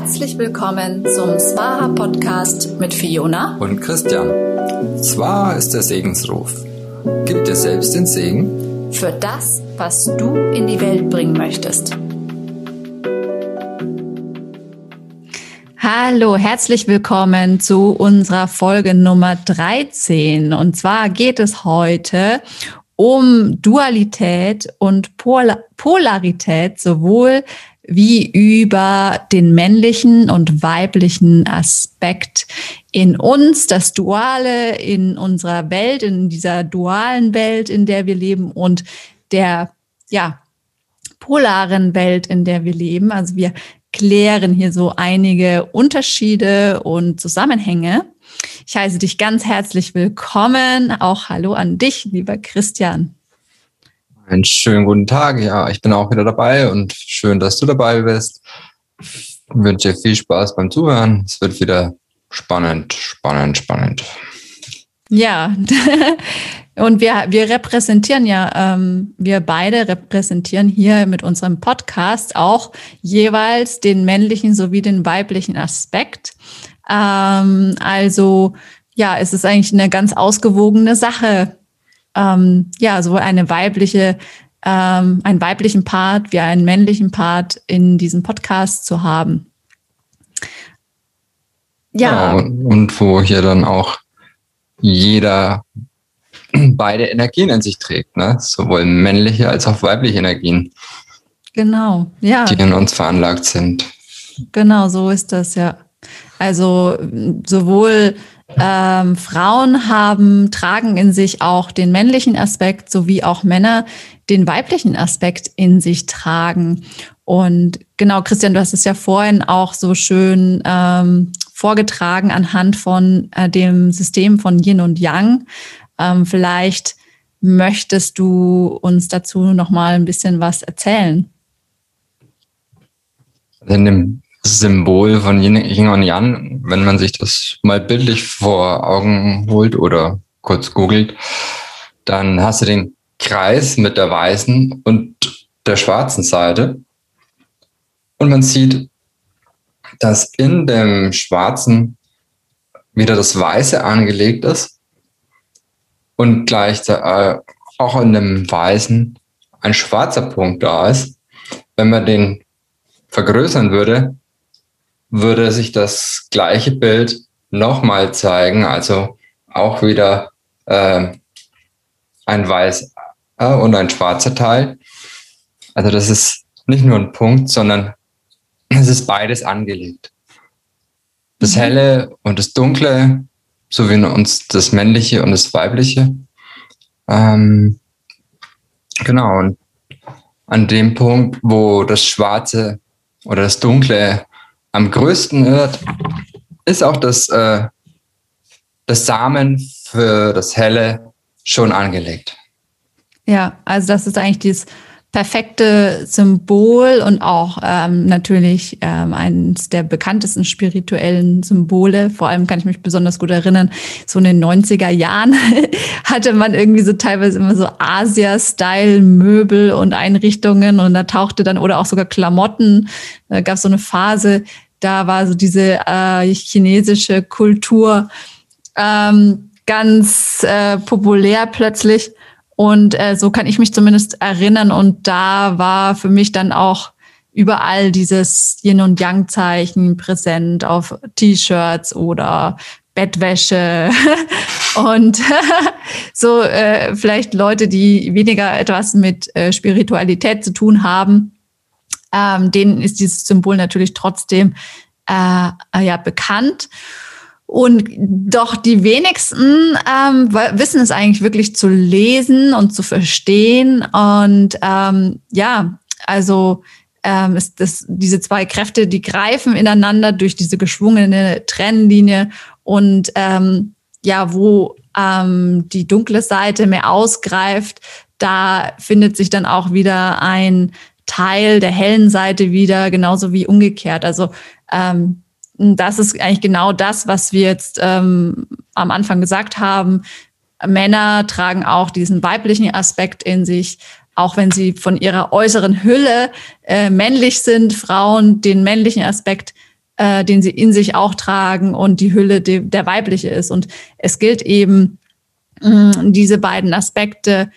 Herzlich willkommen zum Swaha Podcast mit Fiona und Christian. Swaha ist der Segensruf. Gib dir selbst den Segen für das, was du in die Welt bringen möchtest. Hallo, herzlich willkommen zu unserer Folge Nummer 13. Und zwar geht es heute um Dualität und Polarität sowohl wie über den männlichen und weiblichen Aspekt in uns, das Duale in unserer Welt, in dieser dualen Welt, in der wir leben und der, ja, polaren Welt, in der wir leben. Also wir klären hier so einige Unterschiede und Zusammenhänge. Ich heiße dich ganz herzlich willkommen. Auch Hallo an dich, lieber Christian. Einen schönen guten Tag. Ja, ich bin auch wieder dabei und schön, dass du dabei bist. Ich wünsche dir viel Spaß beim Zuhören. Es wird wieder spannend, spannend, spannend. Ja, und wir, wir repräsentieren ja, ähm, wir beide repräsentieren hier mit unserem Podcast auch jeweils den männlichen sowie den weiblichen Aspekt. Ähm, also ja, es ist eigentlich eine ganz ausgewogene Sache, ähm, ja, sowohl eine weibliche, ähm, einen weiblichen Part wie einen männlichen Part in diesem Podcast zu haben. Ja. ja und, und wo hier dann auch jeder beide Energien in sich trägt, ne? sowohl männliche als auch weibliche Energien. Genau, ja. Die in uns veranlagt sind. Genau, so ist das, ja. Also sowohl ähm, Frauen haben, tragen in sich auch den männlichen Aspekt, sowie auch Männer den weiblichen Aspekt in sich tragen. Und genau, Christian, du hast es ja vorhin auch so schön ähm, vorgetragen anhand von äh, dem System von Yin und Yang. Ähm, vielleicht möchtest du uns dazu noch mal ein bisschen was erzählen. In dem Symbol von Yin und Yang, wenn man sich das mal bildlich vor Augen holt oder kurz googelt, dann hast du den Kreis mit der weißen und der schwarzen Seite. Und man sieht, dass in dem schwarzen wieder das Weiße angelegt ist und gleichzeitig äh, auch in dem Weißen ein schwarzer Punkt da ist. Wenn man den vergrößern würde, würde sich das gleiche Bild nochmal zeigen, also auch wieder äh, ein weiß äh, und ein schwarzer Teil. Also das ist nicht nur ein Punkt, sondern es ist beides angelegt. Das mhm. Helle und das Dunkle, so wie in uns das Männliche und das Weibliche. Ähm, genau, und an dem Punkt, wo das Schwarze oder das Dunkle am größten wird, ist auch das, äh, das Samen für das Helle schon angelegt. Ja, also das ist eigentlich dieses perfekte Symbol und auch ähm, natürlich ähm, eines der bekanntesten spirituellen Symbole. Vor allem kann ich mich besonders gut erinnern, so in den 90er Jahren hatte man irgendwie so teilweise immer so Asia-Style-Möbel und Einrichtungen und da tauchte dann oder auch sogar Klamotten. Da gab es so eine Phase, da war so diese äh, chinesische Kultur ähm, ganz äh, populär plötzlich. Und äh, so kann ich mich zumindest erinnern. Und da war für mich dann auch überall dieses Yin und Yang Zeichen präsent auf T-Shirts oder Bettwäsche und so äh, vielleicht Leute, die weniger etwas mit äh, Spiritualität zu tun haben, ähm, denen ist dieses Symbol natürlich trotzdem äh, ja bekannt. Und doch die wenigsten ähm, wissen es eigentlich wirklich zu lesen und zu verstehen. Und ähm, ja, also ähm, ist das, diese zwei Kräfte, die greifen ineinander durch diese geschwungene Trennlinie. Und ähm, ja, wo ähm, die dunkle Seite mehr ausgreift, da findet sich dann auch wieder ein Teil der hellen Seite wieder, genauso wie umgekehrt. Also ähm, das ist eigentlich genau das, was wir jetzt ähm, am Anfang gesagt haben. Männer tragen auch diesen weiblichen Aspekt in sich, auch wenn sie von ihrer äußeren Hülle äh, männlich sind, Frauen den männlichen Aspekt äh, den sie in sich auch tragen und die Hülle die, der weibliche ist. Und es gilt eben, mh, diese beiden Aspekte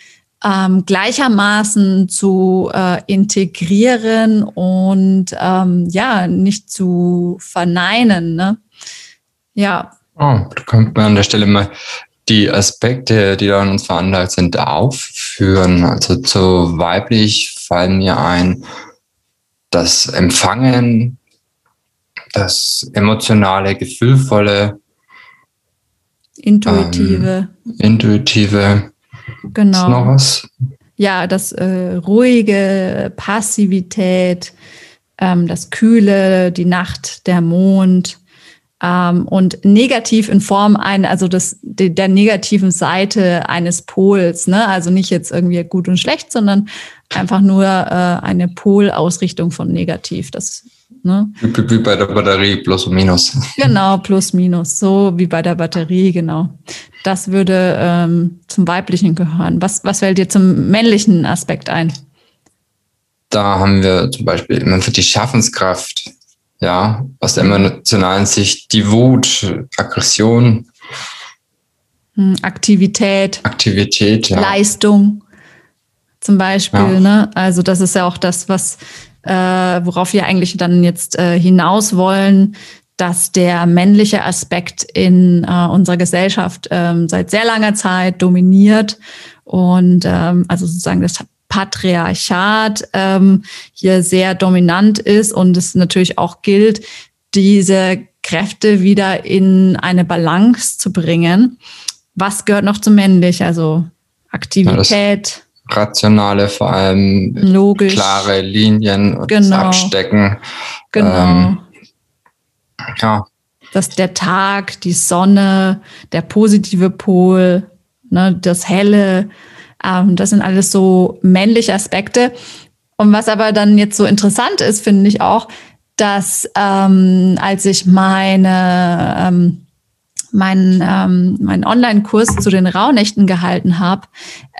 ähm, gleichermaßen zu äh, integrieren und ähm, ja, nicht zu verneinen. Ne? Ja. Oh, da könnte man an der Stelle mal die Aspekte, die da an uns veranlagt sind, aufführen. Also zu weiblich fallen mir ein das Empfangen, das emotionale, gefühlvolle, intuitive. Ähm, intuitive. Genau. Ist noch was? Ja, das äh, ruhige, Passivität, ähm, das Kühle, die Nacht, der Mond, ähm, und negativ in Form ein, also das, de, der negativen Seite eines Pols, ne? Also nicht jetzt irgendwie gut und schlecht, sondern einfach nur äh, eine Polausrichtung von negativ. Das Ne? Wie, bei der Batterie, plus und minus. Genau, plus minus, so wie bei der Batterie, genau. Das würde ähm, zum Weiblichen gehören. Was, was fällt dir zum männlichen Aspekt ein? Da haben wir zum Beispiel immer für die Schaffenskraft, ja, aus der emotionalen Sicht die Wut, Aggression, hm, Aktivität, Aktivität, ja. Leistung zum Beispiel. Ja. Ne? Also das ist ja auch das, was äh, worauf wir eigentlich dann jetzt äh, hinaus wollen, dass der männliche Aspekt in äh, unserer Gesellschaft ähm, seit sehr langer Zeit dominiert und ähm, also sozusagen das Patriarchat ähm, hier sehr dominant ist und es natürlich auch gilt, diese Kräfte wieder in eine Balance zu bringen. Was gehört noch zum männlich? Also Aktivität. Rationale, vor allem Logisch. klare Linien und genau. Abstecken. Genau. Ähm, ja. Dass der Tag, die Sonne, der positive Pol, ne, das Helle, ähm, das sind alles so männliche Aspekte. Und was aber dann jetzt so interessant ist, finde ich auch, dass ähm, als ich meine ähm, meinen ähm, mein Online-Kurs zu den Rauhnächten gehalten habe,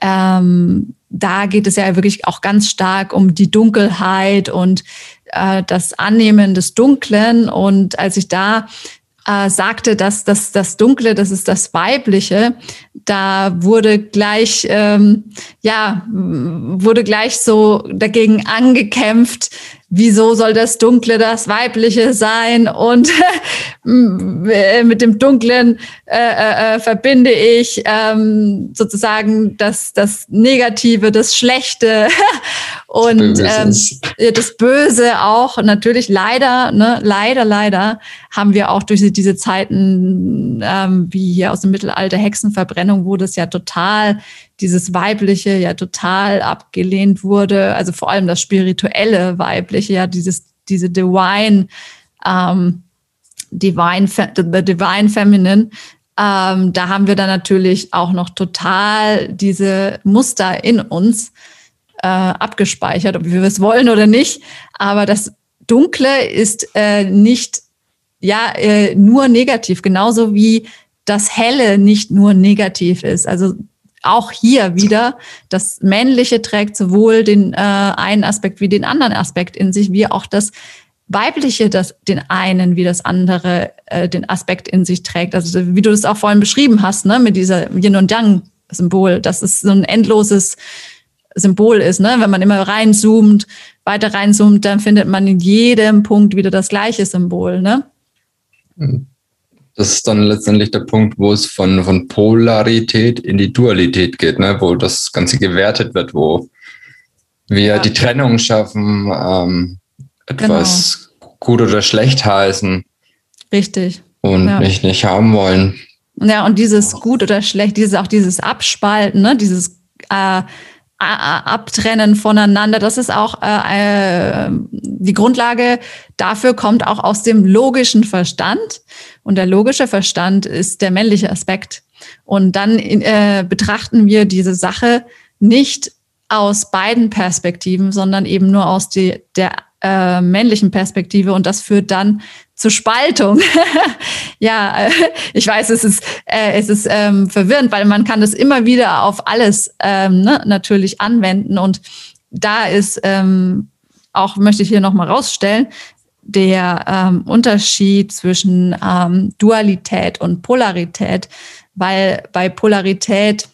ähm, da geht es ja wirklich auch ganz stark um die Dunkelheit und äh, das Annehmen des Dunklen. Und als ich da äh, sagte, dass das, das Dunkle, das ist das Weibliche, da wurde gleich, ähm, ja, wurde gleich so dagegen angekämpft, wieso soll das Dunkle das Weibliche sein? Und mit dem Dunklen äh, äh, äh, verbinde ich ähm, sozusagen das, das Negative, das Schlechte und ähm, das Böse auch. Natürlich leider, ne, leider, leider haben wir auch durch diese Zeiten, ähm, wie hier aus dem Mittelalter Hexenverbrennung, wo das ja total dieses Weibliche ja total abgelehnt wurde, also vor allem das spirituelle Weibliche, ja, dieses, diese Divine, ähm, Divine, the Divine Feminine, ähm, da haben wir dann natürlich auch noch total diese Muster in uns äh, abgespeichert, ob wir es wollen oder nicht. Aber das Dunkle ist äh, nicht ja äh, nur negativ, genauso wie das Helle nicht nur negativ ist. Also auch hier wieder, das Männliche trägt sowohl den äh, einen Aspekt wie den anderen Aspekt in sich, wie auch das Weibliche das den einen wie das andere äh, den Aspekt in sich trägt. Also wie du das auch vorhin beschrieben hast, ne, mit dieser Yin und Yang Symbol, dass es so ein endloses Symbol ist, ne? Wenn man immer reinzoomt, weiter reinzoomt, dann findet man in jedem Punkt wieder das gleiche Symbol, ne? Mhm. Das ist dann letztendlich der Punkt, wo es von, von Polarität in die Dualität geht, ne? wo das Ganze gewertet wird, wo wir ja. die Trennung schaffen, ähm, etwas genau. gut oder schlecht heißen. Richtig. Und ja. nicht, nicht haben wollen. Ja, und dieses gut oder schlecht, dieses auch dieses Abspalten, ne? dieses äh, Abtrennen voneinander, das ist auch äh, äh, die Grundlage dafür kommt auch aus dem logischen Verstand. Und der logische Verstand ist der männliche Aspekt. Und dann äh, betrachten wir diese Sache nicht aus beiden Perspektiven, sondern eben nur aus die, der äh, männlichen Perspektive. Und das führt dann zur Spaltung. ja, äh, ich weiß, es ist, äh, es ist ähm, verwirrend, weil man kann das immer wieder auf alles ähm, ne, natürlich anwenden. Und da ist ähm, auch, möchte ich hier nochmal rausstellen, der ähm, Unterschied zwischen ähm, Dualität und Polarität, weil bei Polarität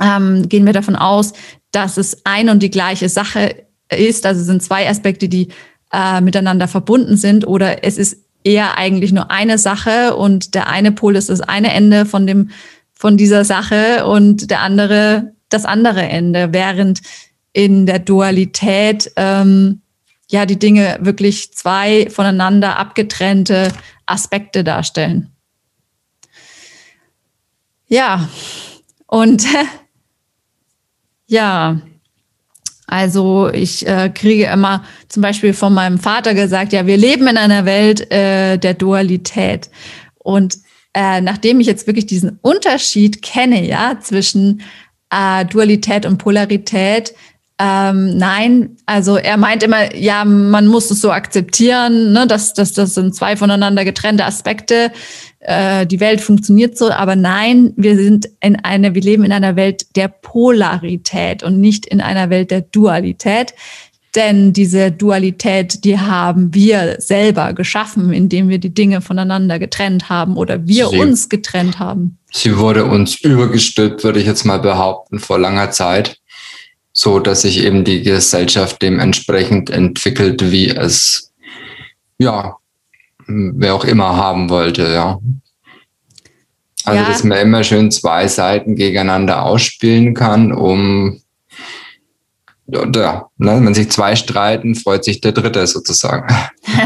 ähm, gehen wir davon aus, dass es ein und die gleiche Sache ist. Also sind zwei Aspekte, die äh, miteinander verbunden sind oder es ist eher eigentlich nur eine Sache und der eine Pol ist das eine Ende von dem von dieser Sache und der andere das andere Ende, während in der Dualität ähm, ja die Dinge wirklich zwei voneinander abgetrennte Aspekte darstellen. Ja, und ja, also ich äh, kriege immer zum Beispiel von meinem Vater gesagt, ja, wir leben in einer Welt äh, der Dualität. Und äh, nachdem ich jetzt wirklich diesen Unterschied kenne, ja, zwischen äh, Dualität und Polarität, ähm, nein, also er meint immer, ja, man muss es so akzeptieren, ne, dass, dass das sind zwei voneinander getrennte Aspekte. Äh, die Welt funktioniert so, aber nein, wir sind in einer, wir leben in einer Welt der Polarität und nicht in einer Welt der Dualität. Denn diese Dualität, die haben wir selber geschaffen, indem wir die Dinge voneinander getrennt haben oder wir sie, uns getrennt haben. Sie wurde uns übergestülpt, würde ich jetzt mal behaupten, vor langer Zeit so dass sich eben die Gesellschaft dementsprechend entwickelt, wie es ja wer auch immer haben wollte, ja. Also ja. dass man immer schön zwei Seiten gegeneinander ausspielen kann, um ja, ne, wenn sich zwei streiten, freut sich der Dritte sozusagen.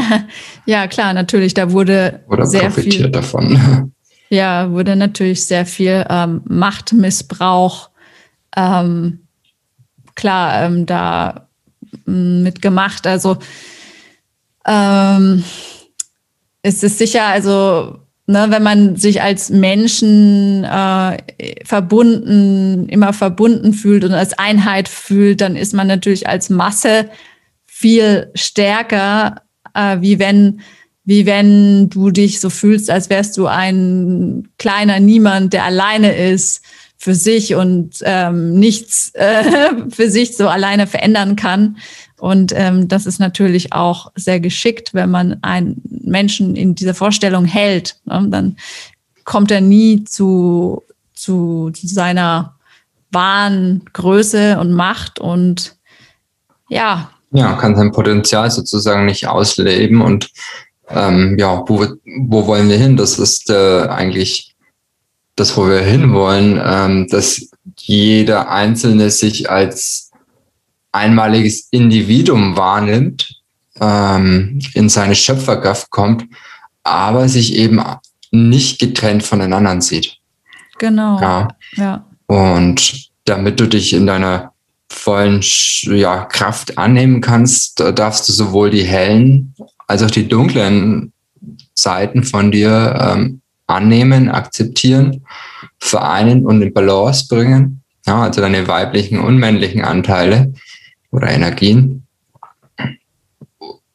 ja, klar, natürlich, da wurde Oder sehr viel davon. Ja, wurde natürlich sehr viel ähm, Machtmissbrauch ähm, klar ähm, da mm, mitgemacht. Also ähm, es ist sicher, also ne, wenn man sich als Menschen äh, verbunden, immer verbunden fühlt und als Einheit fühlt, dann ist man natürlich als Masse viel stärker, äh, wie wenn wie wenn du dich so fühlst, als wärst du ein kleiner Niemand, der alleine ist für sich und ähm, nichts äh, für sich so alleine verändern kann. Und ähm, das ist natürlich auch sehr geschickt, wenn man einen Menschen in dieser Vorstellung hält. Ne? Dann kommt er nie zu, zu, zu seiner wahren Größe und Macht und ja. Ja, kann sein Potenzial sozusagen nicht ausleben und ähm, ja, wo, wo wollen wir hin? Das ist äh, eigentlich das, wo wir hinwollen, ähm, dass jeder Einzelne sich als einmaliges Individuum wahrnimmt, ähm, in seine Schöpferkraft kommt, aber sich eben nicht getrennt voneinander sieht. Genau. Ja. ja. Und damit du dich in deiner vollen ja, Kraft annehmen kannst, darfst du sowohl die hellen als auch die dunklen Seiten von dir ähm, annehmen, akzeptieren, vereinen und in Balance bringen. Ja, also deine weiblichen und männlichen Anteile oder Energien,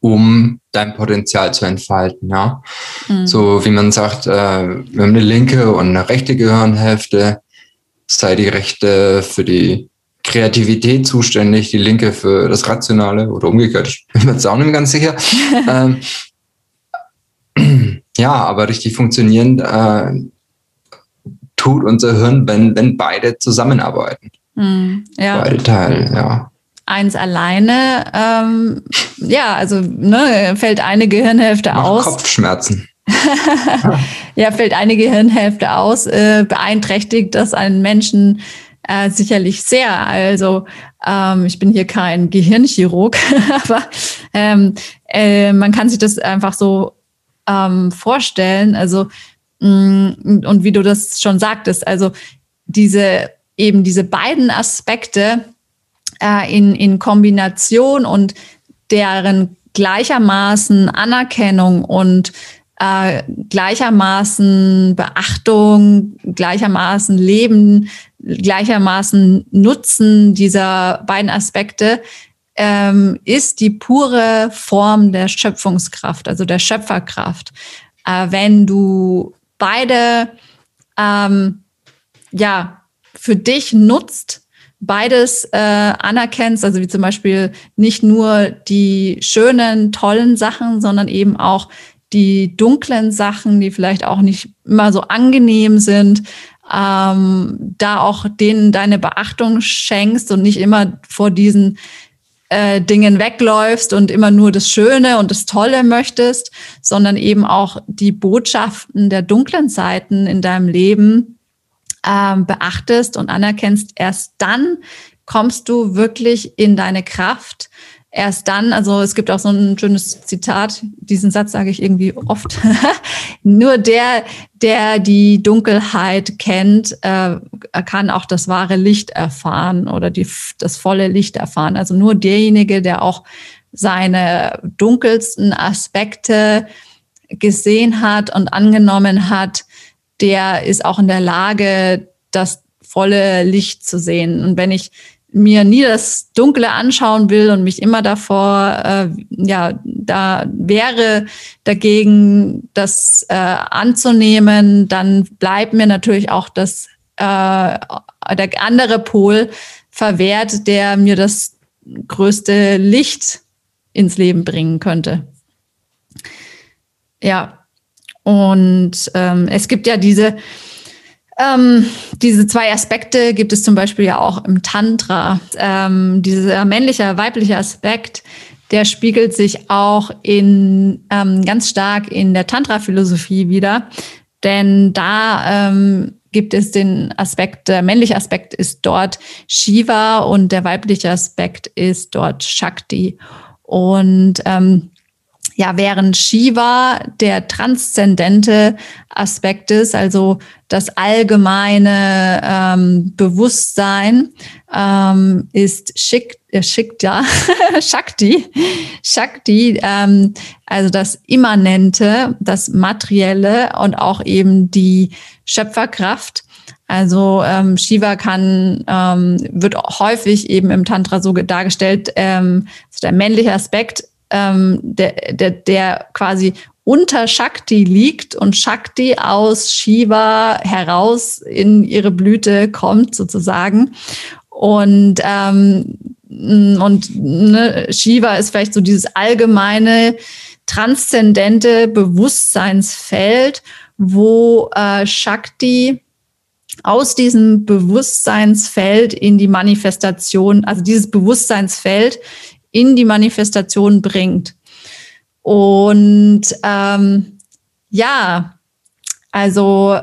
um dein Potenzial zu entfalten. Ja. Mhm. So wie man sagt, äh, wir haben eine linke und eine rechte Gehirnhälfte, sei die rechte für die Kreativität zuständig, die linke für das Rationale oder umgekehrt, ich bin mir jetzt auch nicht ganz sicher. ähm, ja, aber richtig funktionieren äh, tut unser Hirn, wenn, wenn beide zusammenarbeiten. Mm, ja. Beide Teile, ja. Eins alleine, ähm, ja, also ne, fällt eine Gehirnhälfte Macht aus. Kopfschmerzen. ja, fällt eine Gehirnhälfte aus, äh, beeinträchtigt das einen Menschen äh, sicherlich sehr. Also ähm, ich bin hier kein Gehirnchirurg, aber ähm, äh, man kann sich das einfach so ähm, vorstellen. Also, mh, mm, und wie du das schon sagtest, also diese eben diese beiden Aspekte äh, in, in Kombination und deren gleichermaßen Anerkennung und äh, gleichermaßen Beachtung, gleichermaßen Leben, gleichermaßen Nutzen dieser beiden Aspekte ähm, ist die pure Form der Schöpfungskraft, also der Schöpferkraft. Äh, wenn du beide ähm, ja für dich nutzt, beides äh, anerkennst, also wie zum Beispiel nicht nur die schönen, tollen Sachen, sondern eben auch die dunklen Sachen, die vielleicht auch nicht immer so angenehm sind, ähm, da auch denen deine Beachtung schenkst und nicht immer vor diesen äh, Dingen wegläufst und immer nur das Schöne und das Tolle möchtest, sondern eben auch die Botschaften der dunklen Seiten in deinem Leben ähm, beachtest und anerkennst, erst dann kommst du wirklich in deine Kraft. Erst dann, also es gibt auch so ein schönes Zitat, diesen Satz sage ich irgendwie oft. Nur der, der die Dunkelheit kennt, äh, kann auch das wahre Licht erfahren oder die, das volle Licht erfahren. Also nur derjenige, der auch seine dunkelsten Aspekte gesehen hat und angenommen hat, der ist auch in der Lage, das volle Licht zu sehen. Und wenn ich mir nie das Dunkle anschauen will und mich immer davor, äh, ja, da wäre dagegen, das äh, anzunehmen, dann bleibt mir natürlich auch das, äh, der andere Pol verwehrt, der mir das größte Licht ins Leben bringen könnte. Ja, und ähm, es gibt ja diese, ähm, diese zwei Aspekte gibt es zum Beispiel ja auch im Tantra. Ähm, dieser männliche, weibliche Aspekt, der spiegelt sich auch in ähm, ganz stark in der Tantra-Philosophie wieder. Denn da ähm, gibt es den Aspekt, der männliche Aspekt ist dort Shiva und der weibliche Aspekt ist dort Shakti. Und ähm, ja, während Shiva der transzendente Aspekt ist, also das allgemeine ähm, Bewusstsein, ähm, ist Shik, äh, Shikta, Shakti, Shakti, ähm, also das Immanente, das Materielle und auch eben die Schöpferkraft. Also ähm, Shiva kann ähm, wird häufig eben im Tantra so dargestellt, ähm, also der männliche Aspekt ähm, der, der, der quasi unter Shakti liegt und Shakti aus Shiva heraus in ihre Blüte kommt sozusagen. Und, ähm, und ne, Shiva ist vielleicht so dieses allgemeine, transzendente Bewusstseinsfeld, wo äh, Shakti aus diesem Bewusstseinsfeld in die Manifestation, also dieses Bewusstseinsfeld in die Manifestation bringt. Und ähm, ja, also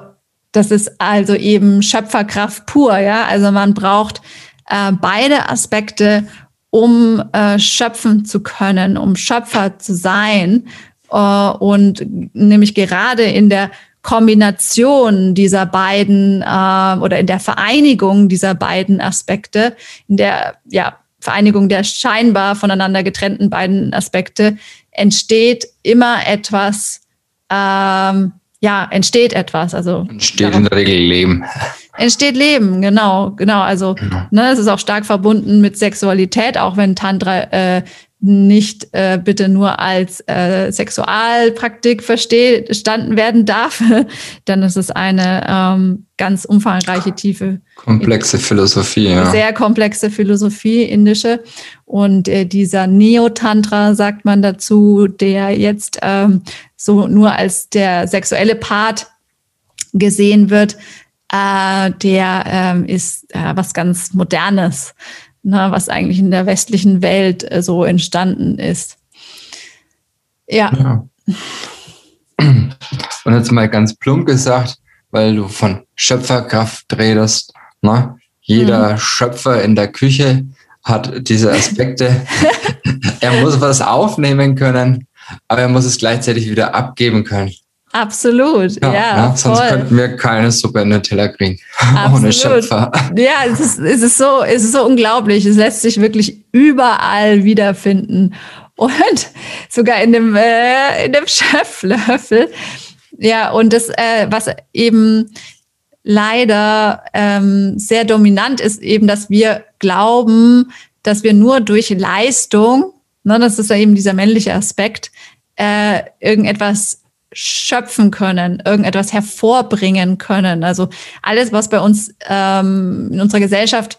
das ist also eben Schöpferkraft pur, ja. Also man braucht äh, beide Aspekte, um äh, schöpfen zu können, um Schöpfer zu sein. Äh, und nämlich gerade in der Kombination dieser beiden äh, oder in der Vereinigung dieser beiden Aspekte, in der ja Vereinigung der scheinbar voneinander getrennten beiden Aspekte entsteht immer etwas, ähm, ja, entsteht etwas. Also entsteht in der Regel Leben. Entsteht Leben, genau, genau. Also genau. Ne, es ist auch stark verbunden mit Sexualität, auch wenn Tantra äh, nicht äh, bitte nur als äh, Sexualpraktik verstanden werden darf, dann ist es eine ähm, ganz umfangreiche, tiefe. Komplexe Philosophie, ja. Sehr komplexe Philosophie, indische. Und äh, dieser Neo-Tantra, sagt man dazu, der jetzt ähm, so nur als der sexuelle Part gesehen wird, äh, der ähm, ist äh, was ganz Modernes na, was eigentlich in der westlichen Welt äh, so entstanden ist. Ja. ja. Und jetzt mal ganz plump gesagt, weil du von Schöpferkraft redest, ne? jeder mhm. Schöpfer in der Küche hat diese Aspekte. er muss was aufnehmen können, aber er muss es gleichzeitig wieder abgeben können. Absolut, ja. ja, ja sonst könnten wir keine Suppe in den Teller kriegen. Ohne Schöpfer. Ja, es ist, es, ist so, es ist so unglaublich. Es lässt sich wirklich überall wiederfinden. Und sogar in dem, äh, in dem Schöpflöffel. Ja, und das, äh, was eben leider ähm, sehr dominant ist, eben, dass wir glauben, dass wir nur durch Leistung, ne, das ist ja eben dieser männliche Aspekt, äh, irgendetwas schöpfen können, irgendetwas hervorbringen können. Also alles, was bei uns ähm, in unserer Gesellschaft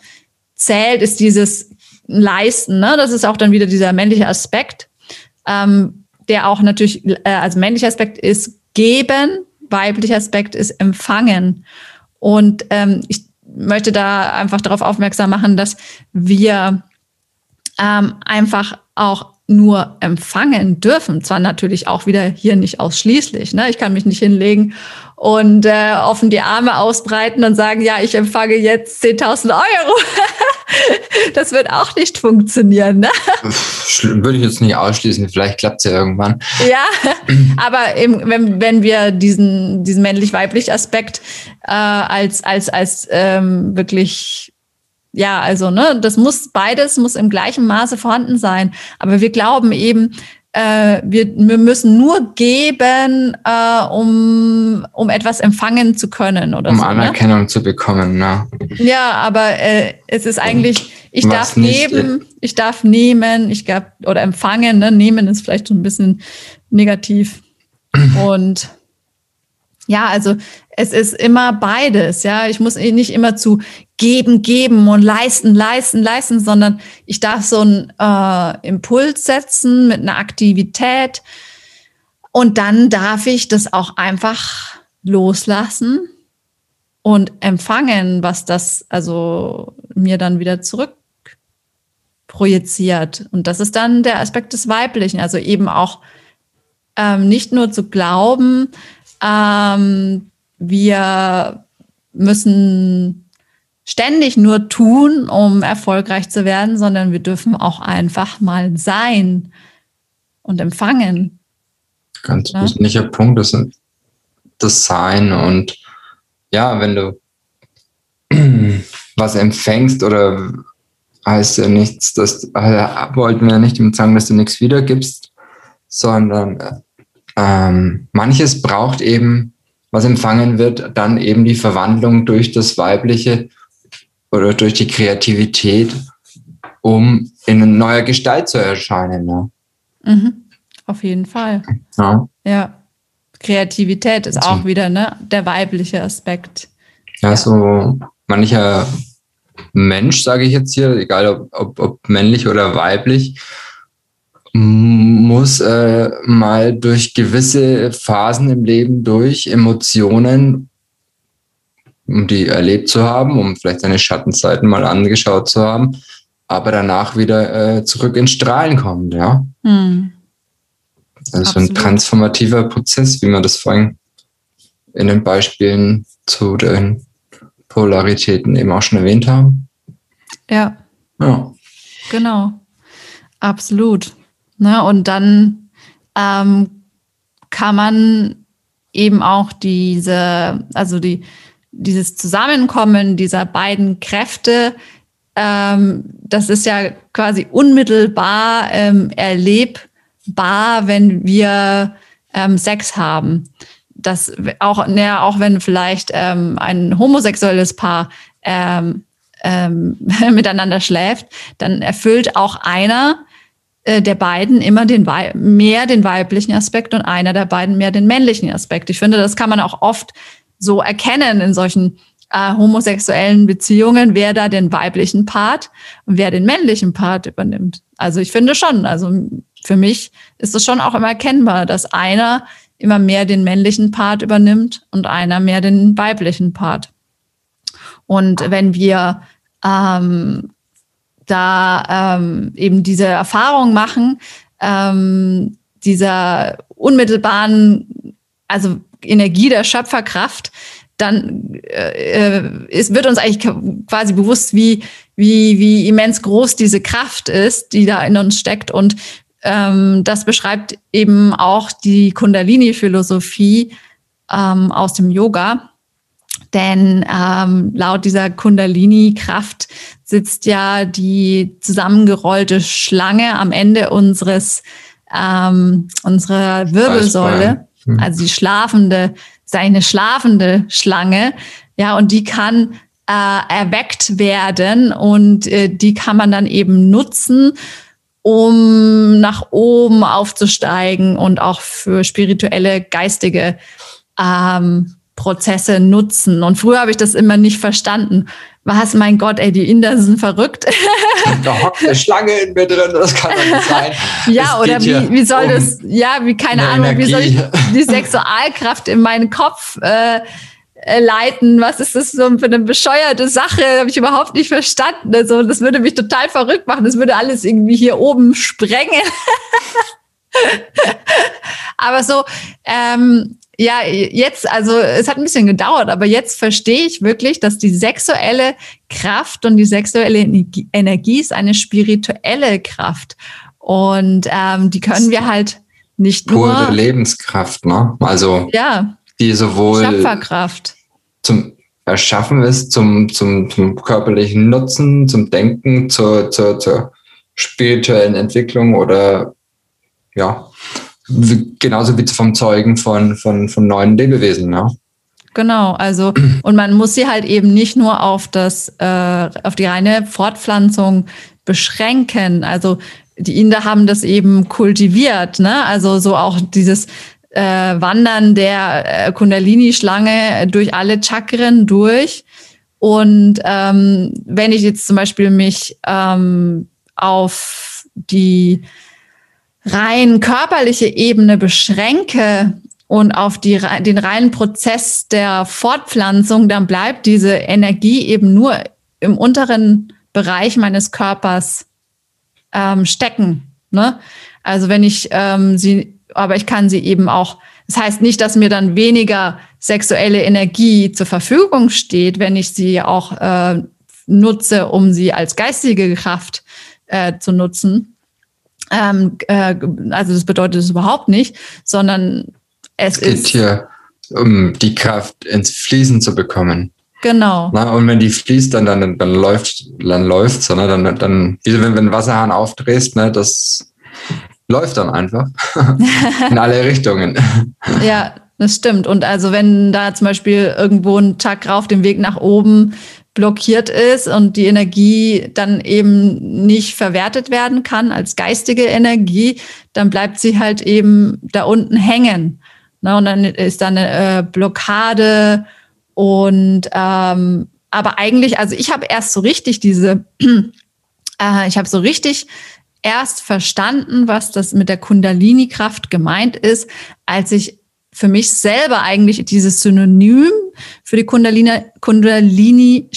zählt, ist dieses Leisten. Ne? Das ist auch dann wieder dieser männliche Aspekt, ähm, der auch natürlich, äh, also männlicher Aspekt ist geben, weiblicher Aspekt ist empfangen. Und ähm, ich möchte da einfach darauf aufmerksam machen, dass wir ähm, einfach auch nur empfangen dürfen. Zwar natürlich auch wieder hier nicht ausschließlich. Ne? Ich kann mich nicht hinlegen und äh, offen die Arme ausbreiten und sagen, ja, ich empfange jetzt 10.000 Euro. das wird auch nicht funktionieren. Ne? Würde ich jetzt nicht ausschließen. Vielleicht klappt es ja irgendwann. Ja, aber eben, wenn, wenn wir diesen, diesen männlich-weiblich Aspekt äh, als, als, als ähm, wirklich ja, also, ne, das muss beides muss im gleichen Maße vorhanden sein. Aber wir glauben eben, äh, wir, wir müssen nur geben, äh, um, um etwas empfangen zu können oder um so. Um Anerkennung ne? zu bekommen, ne? Ja, aber äh, es ist eigentlich, ich Was darf geben, ich darf nehmen, ich gab oder empfangen, ne? Nehmen ist vielleicht so ein bisschen negativ. Und ja, also es ist immer beides. Ja, ich muss nicht immer zu geben, geben und leisten, leisten, leisten, sondern ich darf so einen äh, Impuls setzen mit einer Aktivität und dann darf ich das auch einfach loslassen und empfangen, was das also mir dann wieder zurück projiziert. Und das ist dann der Aspekt des Weiblichen, also eben auch ähm, nicht nur zu glauben, ähm, wir müssen ständig nur tun, um erfolgreich zu werden, sondern wir dürfen auch einfach mal sein und empfangen. Ganz ja? wesentlicher Punkt ist das Sein. Und ja, wenn du was empfängst oder heißt ja nichts, dass äh, wollten wir nicht sagen, dass du nichts wiedergibst, sondern ähm, manches braucht eben, was empfangen wird, dann eben die Verwandlung durch das Weibliche oder durch die Kreativität, um in neuer Gestalt zu erscheinen. Ne? Mhm. Auf jeden Fall. Ja. ja. Kreativität ist also, auch wieder ne, der weibliche Aspekt. Ja, ja. so mancher Mensch, sage ich jetzt hier, egal ob, ob, ob männlich oder weiblich, muss äh, mal durch gewisse Phasen im Leben durch, Emotionen, um die erlebt zu haben, um vielleicht seine Schattenzeiten mal angeschaut zu haben, aber danach wieder äh, zurück ins Strahlen kommt, ja. Hm. Also ein transformativer Prozess, wie man das vorhin in den Beispielen zu den Polaritäten eben auch schon erwähnt haben. Ja. Ja. Genau. Absolut. Ne? Und dann ähm, kann man eben auch diese, also die, dieses Zusammenkommen dieser beiden Kräfte, ähm, das ist ja quasi unmittelbar ähm, erlebbar, wenn wir ähm, Sex haben. Das auch, ne, auch wenn vielleicht ähm, ein homosexuelles Paar ähm, ähm, miteinander schläft, dann erfüllt auch einer der beiden immer den mehr den weiblichen Aspekt und einer der beiden mehr den männlichen Aspekt. Ich finde, das kann man auch oft so erkennen in solchen äh, homosexuellen Beziehungen, wer da den weiblichen Part und wer den männlichen Part übernimmt. Also ich finde schon, also für mich ist es schon auch immer erkennbar, dass einer immer mehr den männlichen Part übernimmt und einer mehr den weiblichen Part. Und wenn wir ähm, da ähm, eben diese Erfahrung machen, ähm, dieser unmittelbaren, also Energie der Schöpferkraft, dann äh, es wird uns eigentlich quasi bewusst, wie, wie, wie immens groß diese Kraft ist, die da in uns steckt. Und ähm, das beschreibt eben auch die Kundalini-Philosophie ähm, aus dem Yoga. Denn ähm, laut dieser Kundalini-Kraft sitzt ja die zusammengerollte Schlange am Ende unseres ähm, unserer Wirbelsäule, hm. also die schlafende, ist eine schlafende Schlange, ja, und die kann äh, erweckt werden und äh, die kann man dann eben nutzen, um nach oben aufzusteigen und auch für spirituelle, geistige ähm, Prozesse nutzen. Und früher habe ich das immer nicht verstanden. Was, mein Gott, ey, die Inder sind verrückt. Da hockt eine Schlange in mir drin, das kann doch nicht sein. ja, es oder wie, wie soll um das, ja, wie, keine Ahnung, Energie. wie soll ich die Sexualkraft in meinen Kopf äh, äh, leiten? Was ist das so für eine bescheuerte Sache? Habe ich überhaupt nicht verstanden. Also, das würde mich total verrückt machen. Das würde alles irgendwie hier oben sprengen. Aber so, ähm, ja, jetzt, also es hat ein bisschen gedauert, aber jetzt verstehe ich wirklich, dass die sexuelle Kraft und die sexuelle Energie ist eine spirituelle Kraft. Und ähm, die können wir halt nicht Pure nur. Pure Lebenskraft, ne? Also ja, die sowohl Schöpferkraft. zum Erschaffen ist, zum, zum, zum körperlichen Nutzen, zum Denken, zur, zur, zur spirituellen Entwicklung oder ja, genauso wie vom Zeugen von, von, von neuen Lebewesen, ja. Genau, also und man muss sie halt eben nicht nur auf das, äh, auf die reine Fortpflanzung beschränken. Also die Inder haben das eben kultiviert, ne? Also so auch dieses äh, Wandern der äh, Kundalini-Schlange durch alle Chakren durch. Und ähm, wenn ich jetzt zum Beispiel mich ähm, auf die rein körperliche Ebene beschränke und auf die, den reinen Prozess der Fortpflanzung, dann bleibt diese Energie eben nur im unteren Bereich meines Körpers ähm, stecken. Ne? Also wenn ich ähm, sie, aber ich kann sie eben auch, das heißt nicht, dass mir dann weniger sexuelle Energie zur Verfügung steht, wenn ich sie auch äh, nutze, um sie als geistige Kraft äh, zu nutzen. Ähm, äh, also das bedeutet es überhaupt nicht, sondern es, es geht ist. hier um die Kraft ins Fließen zu bekommen. Genau. Na, und wenn die fließt, dann, dann, dann läuft dann läuft's, ne? dann, dann, wie wenn, wenn Wasserhahn aufdrehst, ne, das läuft dann einfach in alle Richtungen. Ja, das stimmt. Und also wenn da zum Beispiel irgendwo ein Tag rauf den Weg nach oben blockiert ist und die Energie dann eben nicht verwertet werden kann als geistige Energie, dann bleibt sie halt eben da unten hängen. Ne? Und dann ist da eine äh, Blockade und ähm, aber eigentlich, also ich habe erst so richtig diese, äh, ich habe so richtig erst verstanden, was das mit der Kundalini-Kraft gemeint ist, als ich für mich selber eigentlich dieses Synonym für die Kundalini-Schlange Kundalini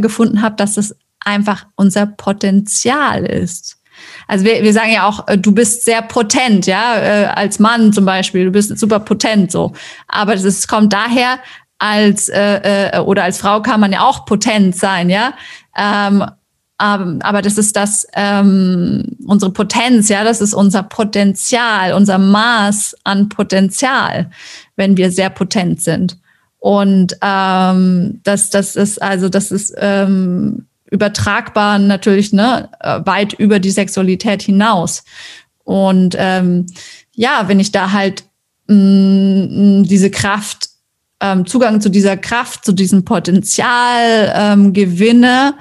gefunden habe, dass es einfach unser Potenzial ist. Also wir, wir sagen ja auch, äh, du bist sehr potent, ja, äh, als Mann zum Beispiel, du bist super potent so. Aber es kommt daher, als äh, äh, oder als Frau kann man ja auch potent sein, ja. Ähm, aber das ist das, ähm, unsere Potenz, ja, das ist unser Potenzial, unser Maß an Potenzial, wenn wir sehr potent sind. Und ähm, das, das ist, also das ist ähm, übertragbar natürlich ne, weit über die Sexualität hinaus. Und ähm, ja, wenn ich da halt mh, mm, diese Kraft, ähm, Zugang zu dieser Kraft, zu diesem Potenzial ähm, gewinne,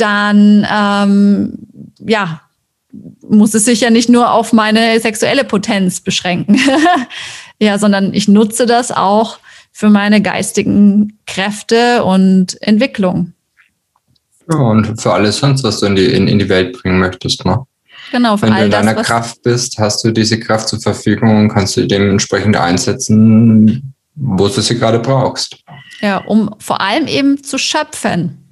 dann ähm, ja, muss es sich ja nicht nur auf meine sexuelle Potenz beschränken. ja, sondern ich nutze das auch für meine geistigen Kräfte und Entwicklung. Ja, und für alles sonst, was du in die, in, in die Welt bringen möchtest, ne? Genau, für Wenn du in deiner das, Kraft bist, hast du diese Kraft zur Verfügung und kannst du dementsprechend einsetzen, wo du sie gerade brauchst. Ja, um vor allem eben zu schöpfen.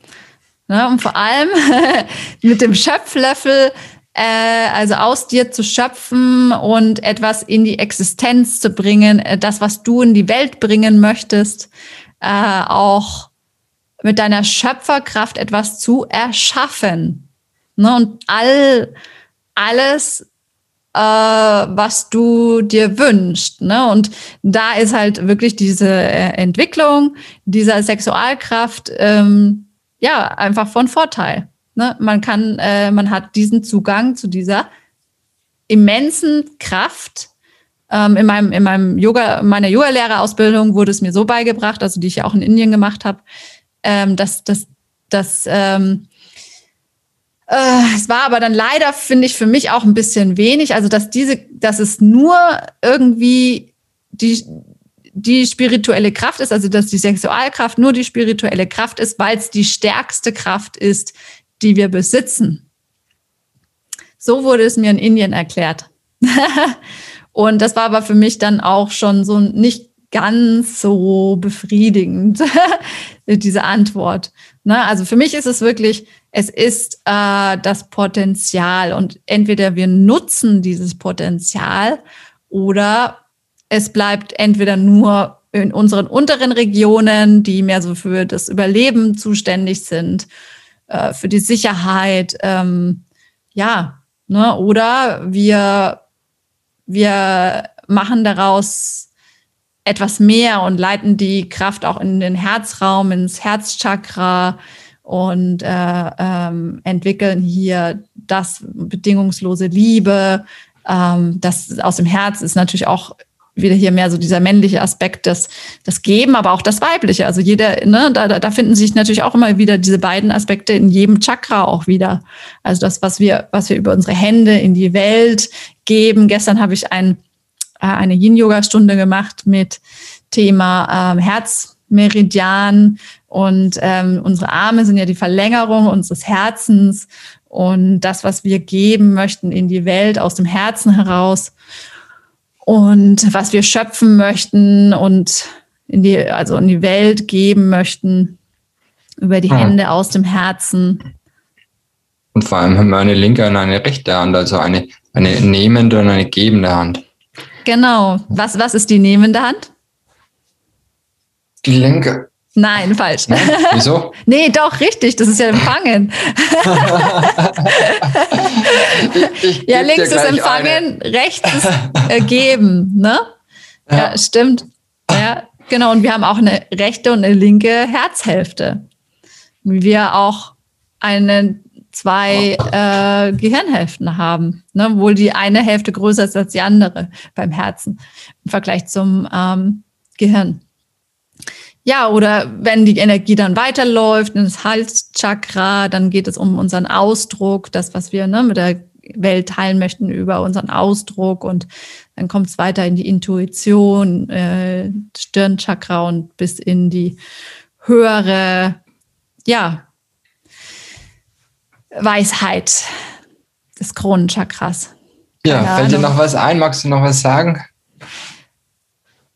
Ne? Und vor allem mit dem Schöpflöffel, äh, also aus dir zu schöpfen und etwas in die Existenz zu bringen, äh, das, was du in die Welt bringen möchtest, äh, auch mit deiner Schöpferkraft etwas zu erschaffen. Ne? Und all, alles, äh, was du dir wünschst. Ne? Und da ist halt wirklich diese äh, Entwicklung dieser Sexualkraft ähm, ja, einfach von Vorteil. Ne? Man kann, äh, man hat diesen Zugang zu dieser immensen Kraft. Ähm, in meinem, in meinem Yoga, meiner Yoga-Lehrerausbildung wurde es mir so beigebracht, also die ich ja auch in Indien gemacht habe, ähm, dass, dass, dass ähm, äh, es war aber dann leider, finde ich, für mich auch ein bisschen wenig. Also, dass diese, dass es nur irgendwie die, die spirituelle Kraft ist, also dass die Sexualkraft nur die spirituelle Kraft ist, weil es die stärkste Kraft ist, die wir besitzen. So wurde es mir in Indien erklärt. und das war aber für mich dann auch schon so nicht ganz so befriedigend, diese Antwort. Ne? Also für mich ist es wirklich, es ist äh, das Potenzial und entweder wir nutzen dieses Potenzial oder es bleibt entweder nur in unseren unteren Regionen, die mehr so für das Überleben zuständig sind, äh, für die Sicherheit, ähm, ja, ne? oder wir, wir machen daraus etwas mehr und leiten die Kraft auch in den Herzraum, ins Herzchakra und äh, ähm, entwickeln hier das bedingungslose Liebe. Ähm, das aus dem Herz ist natürlich auch wieder hier mehr so dieser männliche Aspekt, das, das Geben, aber auch das Weibliche. Also jeder, ne, da, da finden sich natürlich auch immer wieder diese beiden Aspekte in jedem Chakra auch wieder. Also das, was wir, was wir über unsere Hände in die Welt geben. Gestern habe ich ein, äh, eine Yin-Yoga-Stunde gemacht mit Thema ähm, Herzmeridian und ähm, unsere Arme sind ja die Verlängerung unseres Herzens und das, was wir geben möchten in die Welt aus dem Herzen heraus und was wir schöpfen möchten und in die, also in die Welt geben möchten über die Hände aus dem Herzen. Und vor allem haben wir eine linke und eine rechte Hand, also eine, eine nehmende und eine gebende Hand. Genau. Was, was ist die nehmende Hand? Die linke. Nein, falsch. Nee? Wieso? nee, doch, richtig. Das ist ja Empfangen. ich, ich ja, links ist Empfangen, eine. rechts ist äh, Geben. Ne? Ja. ja, stimmt. Ja, genau. Und wir haben auch eine rechte und eine linke Herzhälfte. Wie wir auch eine zwei äh, Gehirnhälften haben, ne? obwohl die eine Hälfte größer ist als die andere beim Herzen im Vergleich zum ähm, Gehirn. Ja, oder wenn die Energie dann weiterläuft ins Halschakra, dann geht es um unseren Ausdruck, das, was wir ne, mit der Welt teilen möchten über unseren Ausdruck und dann kommt es weiter in die Intuition, äh, Stirnchakra und bis in die höhere, ja, Weisheit des Kronenchakras. Ja, fällt dir noch was ein? Magst du noch was sagen?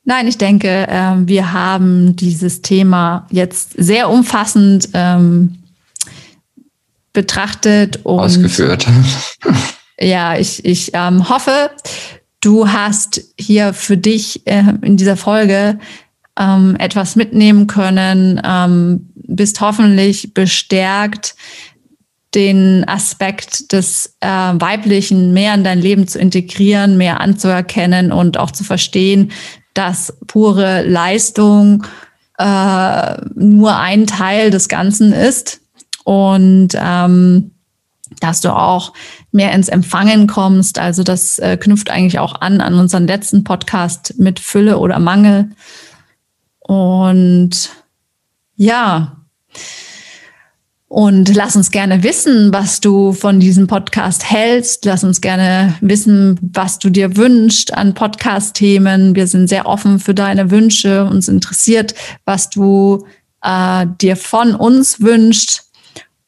Nein, ich denke, ähm, wir haben dieses Thema jetzt sehr umfassend ähm, betrachtet und ausgeführt. ja, ich, ich ähm, hoffe, du hast hier für dich äh, in dieser Folge etwas mitnehmen können, bist hoffentlich bestärkt, den Aspekt des äh, Weiblichen mehr in dein Leben zu integrieren, mehr anzuerkennen und auch zu verstehen, dass pure Leistung äh, nur ein Teil des Ganzen ist und ähm, dass du auch mehr ins Empfangen kommst. Also das äh, knüpft eigentlich auch an an unseren letzten Podcast mit Fülle oder Mangel. Und ja, und lass uns gerne wissen, was du von diesem Podcast hältst. Lass uns gerne wissen, was du dir wünschst an Podcast-Themen. Wir sind sehr offen für deine Wünsche. Uns interessiert, was du äh, dir von uns wünschst.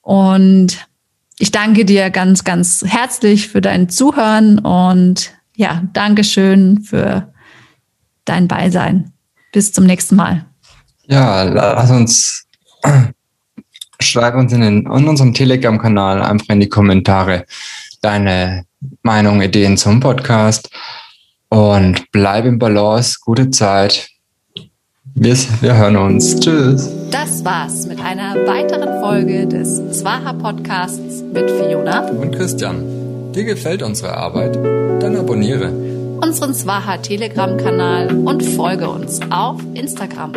Und ich danke dir ganz, ganz herzlich für dein Zuhören und ja, Dankeschön für dein Beisein. Bis zum nächsten Mal. Ja, lass uns schreib uns in, den, in unserem Telegram-Kanal einfach in die Kommentare deine Meinung, Ideen zum Podcast und bleib im Balance. Gute Zeit. Wir, wir hören uns. Tschüss. Das war's mit einer weiteren Folge des Zwaha Podcasts mit Fiona und Christian. Dir gefällt unsere Arbeit? Dann abonniere unseren Zwaha Telegram-Kanal und folge uns auf Instagram.